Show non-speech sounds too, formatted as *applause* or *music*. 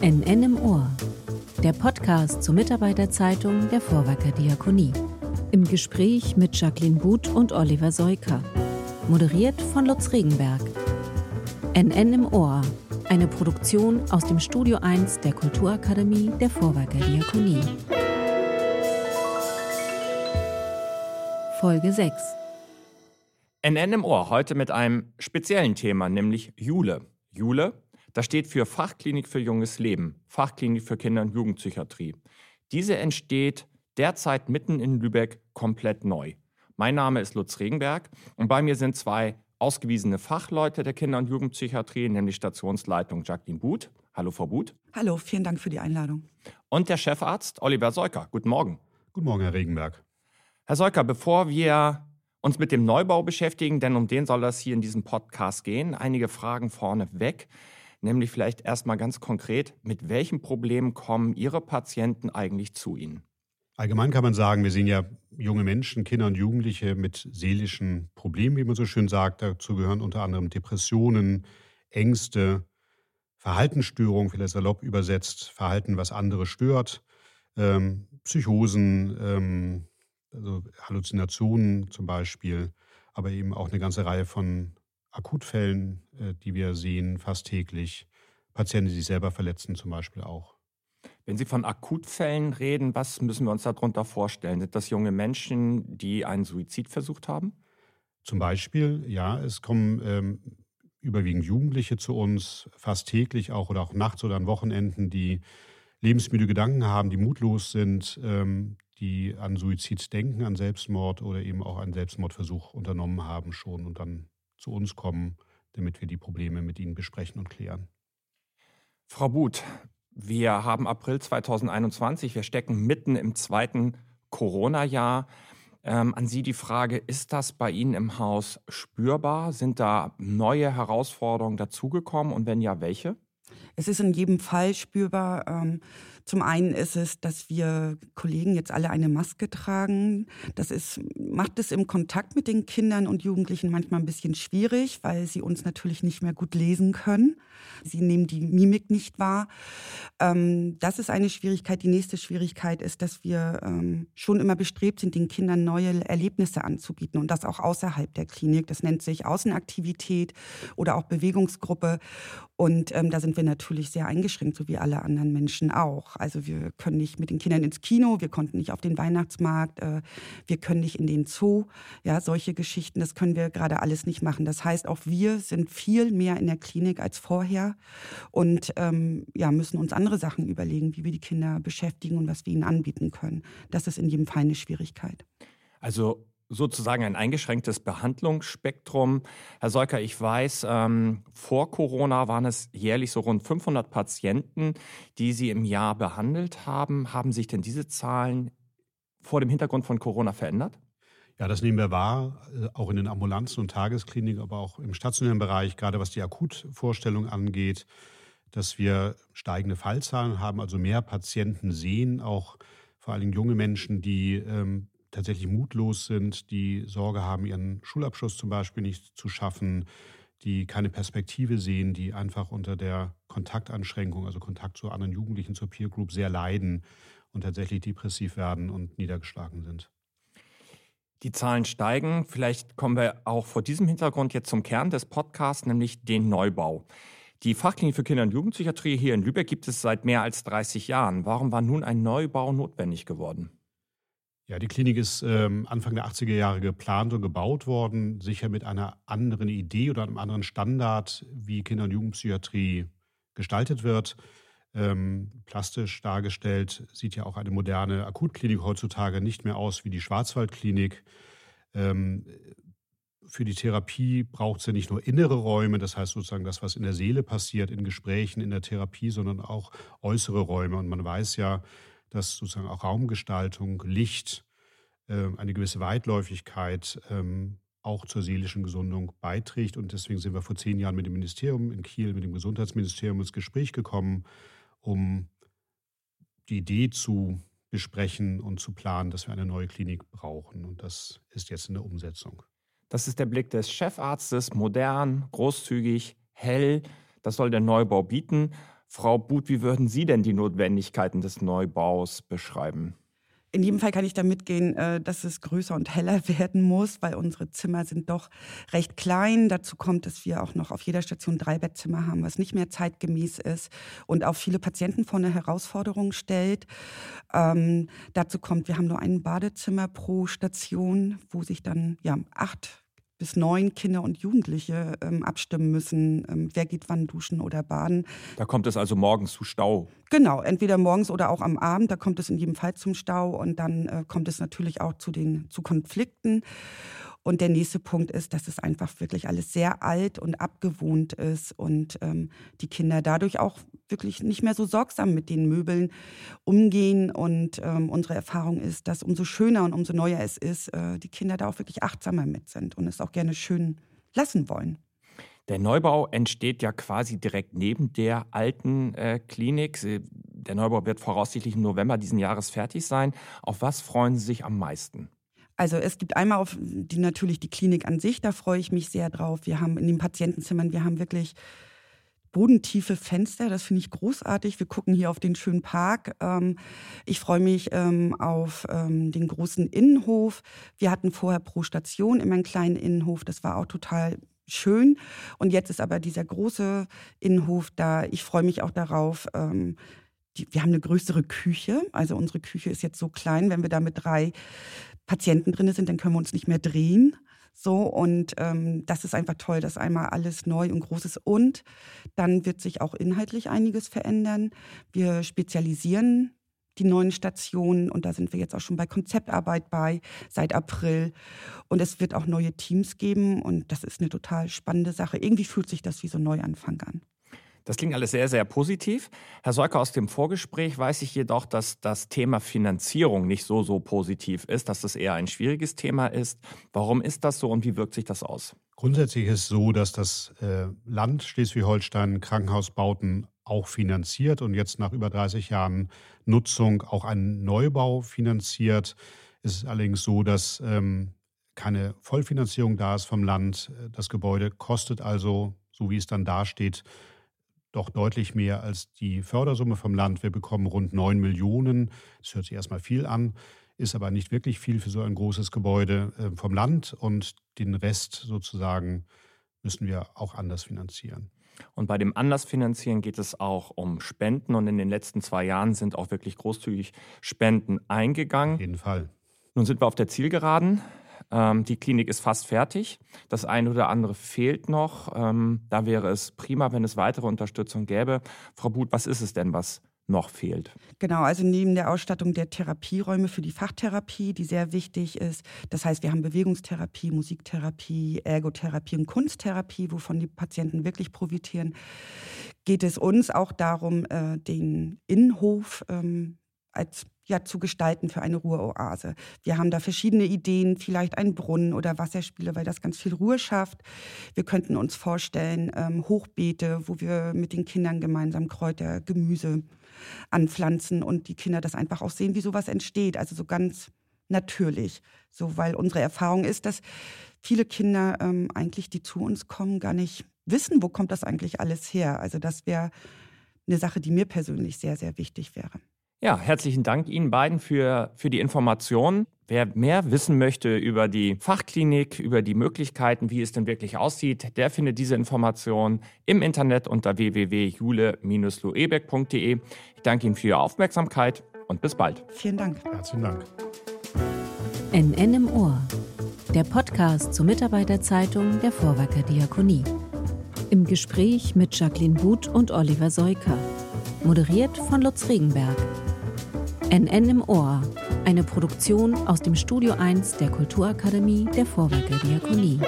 NN im Ohr. Der Podcast zur Mitarbeiterzeitung der Vorwerker Diakonie. Im Gespräch mit Jacqueline Buth und Oliver Seuker. Moderiert von Lutz Regenberg. NN im Ohr. Eine Produktion aus dem Studio 1 der Kulturakademie der Vorwerker Diakonie. Folge 6. NN im Ohr heute mit einem speziellen Thema, nämlich Jule. Jule, das steht für Fachklinik für junges Leben, Fachklinik für Kinder- und Jugendpsychiatrie. Diese entsteht derzeit mitten in Lübeck komplett neu. Mein Name ist Lutz Regenberg und bei mir sind zwei ausgewiesene Fachleute der Kinder- und Jugendpsychiatrie, nämlich Stationsleitung Jacqueline Buth. Hallo, Frau Buth. Hallo, vielen Dank für die Einladung. Und der Chefarzt Oliver Seuker. Guten Morgen. Guten Morgen, Herr Regenberg. Herr Seuker, bevor wir uns mit dem Neubau beschäftigen, denn um den soll das hier in diesem Podcast gehen, einige Fragen vorneweg. Nämlich vielleicht erstmal ganz konkret, mit welchen Problemen kommen Ihre Patienten eigentlich zu Ihnen? Allgemein kann man sagen, wir sehen ja junge Menschen, Kinder und Jugendliche mit seelischen Problemen, wie man so schön sagt. Dazu gehören unter anderem Depressionen, Ängste, Verhaltensstörungen, vielleicht salopp übersetzt, Verhalten, was andere stört, ähm, Psychosen, ähm, also Halluzinationen zum Beispiel, aber eben auch eine ganze Reihe von Akutfällen, äh, die wir sehen, fast täglich. Patienten, die sich selber verletzen zum Beispiel auch. Wenn Sie von Akutfällen reden, was müssen wir uns darunter vorstellen? Sind das junge Menschen, die einen Suizid versucht haben? Zum Beispiel, ja, es kommen ähm, überwiegend Jugendliche zu uns, fast täglich auch oder auch nachts oder an Wochenenden, die lebensmüde Gedanken haben, die mutlos sind, ähm, die an Suizid denken, an Selbstmord oder eben auch einen Selbstmordversuch unternommen haben schon und dann zu uns kommen, damit wir die Probleme mit ihnen besprechen und klären. Frau Buth, wir haben April 2021, wir stecken mitten im zweiten Corona-Jahr. Ähm, an Sie die Frage, ist das bei Ihnen im Haus spürbar? Sind da neue Herausforderungen dazugekommen und wenn ja, welche? Es ist in jedem Fall spürbar. Ähm, zum einen ist es, dass wir Kollegen jetzt alle eine Maske tragen. Das ist, macht es im Kontakt mit den Kindern und Jugendlichen manchmal ein bisschen schwierig, weil sie uns natürlich nicht mehr gut lesen können. Sie nehmen die Mimik nicht wahr. Ähm, das ist eine Schwierigkeit. Die nächste Schwierigkeit ist, dass wir ähm, schon immer bestrebt sind, den Kindern neue Erlebnisse anzubieten und das auch außerhalb der Klinik. Das nennt sich Außenaktivität oder auch Bewegungsgruppe. Und ähm, da sind wir natürlich sehr eingeschränkt, so wie alle anderen Menschen auch. Also wir können nicht mit den Kindern ins Kino, wir konnten nicht auf den Weihnachtsmarkt, äh, wir können nicht in den Zoo. Ja, solche Geschichten, das können wir gerade alles nicht machen. Das heißt, auch wir sind viel mehr in der Klinik als vorher und ähm, ja, müssen uns andere Sachen überlegen, wie wir die Kinder beschäftigen und was wir ihnen anbieten können. Das ist in jedem Fall eine Schwierigkeit. Also sozusagen ein eingeschränktes Behandlungsspektrum. Herr Seuker, ich weiß, ähm, vor Corona waren es jährlich so rund 500 Patienten, die Sie im Jahr behandelt haben. Haben sich denn diese Zahlen vor dem Hintergrund von Corona verändert? Ja, das nehmen wir wahr, äh, auch in den Ambulanzen und Tageskliniken, aber auch im stationären Bereich, gerade was die Akutvorstellung angeht, dass wir steigende Fallzahlen haben, also mehr Patienten sehen, auch vor Dingen junge Menschen, die ähm, tatsächlich mutlos sind, die Sorge haben, ihren Schulabschluss zum Beispiel nicht zu schaffen, die keine Perspektive sehen, die einfach unter der Kontaktanschränkung, also Kontakt zu anderen Jugendlichen, zur Peer Group sehr leiden und tatsächlich depressiv werden und niedergeschlagen sind. Die Zahlen steigen. Vielleicht kommen wir auch vor diesem Hintergrund jetzt zum Kern des Podcasts, nämlich den Neubau. Die Fachklinik für Kinder- und Jugendpsychiatrie hier in Lübeck gibt es seit mehr als 30 Jahren. Warum war nun ein Neubau notwendig geworden? Ja, die Klinik ist ähm, Anfang der 80er Jahre geplant und gebaut worden, sicher mit einer anderen Idee oder einem anderen Standard, wie Kinder- und Jugendpsychiatrie gestaltet wird. Ähm, plastisch dargestellt sieht ja auch eine moderne Akutklinik heutzutage nicht mehr aus wie die Schwarzwaldklinik. Ähm, für die Therapie braucht es ja nicht nur innere Räume, das heißt sozusagen das, was in der Seele passiert, in Gesprächen, in der Therapie, sondern auch äußere Räume. Und man weiß ja, dass sozusagen auch Raumgestaltung, Licht, äh, eine gewisse Weitläufigkeit ähm, auch zur seelischen Gesundung beiträgt. Und deswegen sind wir vor zehn Jahren mit dem Ministerium in Kiel, mit dem Gesundheitsministerium ins Gespräch gekommen, um die Idee zu besprechen und zu planen, dass wir eine neue Klinik brauchen. Und das ist jetzt in der Umsetzung. Das ist der Blick des Chefarztes, modern, großzügig, hell. Das soll der Neubau bieten. Frau Buth, wie würden Sie denn die Notwendigkeiten des Neubaus beschreiben? In jedem Fall kann ich da mitgehen, äh, dass es größer und heller *laughs* werden muss, weil unsere Zimmer sind doch recht klein. Dazu kommt, dass wir auch noch auf jeder Station drei Bettzimmer haben, was nicht mehr zeitgemäß ist und auch viele Patienten vor eine Herausforderung stellt. Ähm, dazu kommt, wir haben nur ein Badezimmer pro Station, wo sich dann ja acht bis neun Kinder und Jugendliche ähm, abstimmen müssen, ähm, wer geht wann duschen oder baden. Da kommt es also morgens zu Stau. Genau, entweder morgens oder auch am Abend, da kommt es in jedem Fall zum Stau und dann äh, kommt es natürlich auch zu den zu Konflikten. Und der nächste Punkt ist, dass es einfach wirklich alles sehr alt und abgewohnt ist und ähm, die Kinder dadurch auch wirklich nicht mehr so sorgsam mit den Möbeln umgehen. Und ähm, unsere Erfahrung ist, dass umso schöner und umso neuer es ist, äh, die Kinder da auch wirklich achtsamer mit sind und es auch gerne schön lassen wollen. Der Neubau entsteht ja quasi direkt neben der alten äh, Klinik. Der Neubau wird voraussichtlich im November diesen Jahres fertig sein. Auf was freuen Sie sich am meisten? Also es gibt einmal auf die natürlich die Klinik an sich, da freue ich mich sehr drauf. Wir haben in den Patientenzimmern, wir haben wirklich bodentiefe Fenster, das finde ich großartig. Wir gucken hier auf den schönen Park. Ähm, ich freue mich ähm, auf ähm, den großen Innenhof. Wir hatten vorher pro Station immer einen kleinen Innenhof, das war auch total schön. Und jetzt ist aber dieser große Innenhof da. Ich freue mich auch darauf. Wir haben eine größere Küche. Also unsere Küche ist jetzt so klein, wenn wir da mit drei Patienten drin sind, dann können wir uns nicht mehr drehen. So, und ähm, das ist einfach toll, dass einmal alles neu und groß ist. Und dann wird sich auch inhaltlich einiges verändern. Wir spezialisieren die neuen Stationen und da sind wir jetzt auch schon bei Konzeptarbeit bei seit April. Und es wird auch neue Teams geben und das ist eine total spannende Sache. Irgendwie fühlt sich das wie so ein Neuanfang an. Das klingt alles sehr, sehr positiv. Herr Seuker, aus dem Vorgespräch weiß ich jedoch, dass das Thema Finanzierung nicht so, so positiv ist, dass das eher ein schwieriges Thema ist. Warum ist das so und wie wirkt sich das aus? Grundsätzlich ist es so, dass das äh, Land Schleswig-Holstein Krankenhausbauten auch finanziert und jetzt nach über 30 Jahren Nutzung auch einen Neubau finanziert. Es ist allerdings so, dass ähm, keine Vollfinanzierung da ist vom Land. Das Gebäude kostet also, so wie es dann dasteht, doch deutlich mehr als die Fördersumme vom Land. Wir bekommen rund 9 Millionen. Das hört sich erstmal viel an, ist aber nicht wirklich viel für so ein großes Gebäude äh, vom Land. Und den Rest sozusagen müssen wir auch anders finanzieren. Und bei dem Anlassfinanzieren geht es auch um Spenden. Und in den letzten zwei Jahren sind auch wirklich großzügig Spenden eingegangen. Auf jeden Fall. Nun sind wir auf der Zielgeraden. Ähm, die Klinik ist fast fertig. Das eine oder andere fehlt noch. Ähm, da wäre es prima, wenn es weitere Unterstützung gäbe. Frau Buth, was ist es denn, was noch fehlt. Genau, also neben der Ausstattung der Therapieräume für die Fachtherapie, die sehr wichtig ist. Das heißt, wir haben Bewegungstherapie, Musiktherapie, Ergotherapie und Kunsttherapie, wovon die Patienten wirklich profitieren. Geht es uns auch darum, äh, den Innenhof ähm, als ja, zu gestalten für eine Ruheoase. Wir haben da verschiedene Ideen, vielleicht einen Brunnen oder Wasserspiele, weil das ganz viel Ruhe schafft. Wir könnten uns vorstellen, ähm, Hochbeete, wo wir mit den Kindern gemeinsam Kräuter, Gemüse anpflanzen und die Kinder das einfach auch sehen, wie sowas entsteht. Also so ganz natürlich. So, weil unsere Erfahrung ist, dass viele Kinder ähm, eigentlich, die zu uns kommen, gar nicht wissen, wo kommt das eigentlich alles her. Also das wäre eine Sache, die mir persönlich sehr, sehr wichtig wäre. Ja, herzlichen Dank Ihnen beiden für, für die Informationen. Wer mehr wissen möchte über die Fachklinik, über die Möglichkeiten, wie es denn wirklich aussieht, der findet diese Informationen im Internet unter www.jule-luebeck.de. Ich danke Ihnen für Ihre Aufmerksamkeit und bis bald. Vielen Dank. Herzlichen Dank. NN im Ohr, der Podcast zur Mitarbeiterzeitung der Vorwerker Diakonie. Im Gespräch mit Jacqueline Buth und Oliver Seuker. Moderiert von Lutz Regenberg. NN im Ohr, eine Produktion aus dem Studio 1 der Kulturakademie der Vorwerker Diakonie.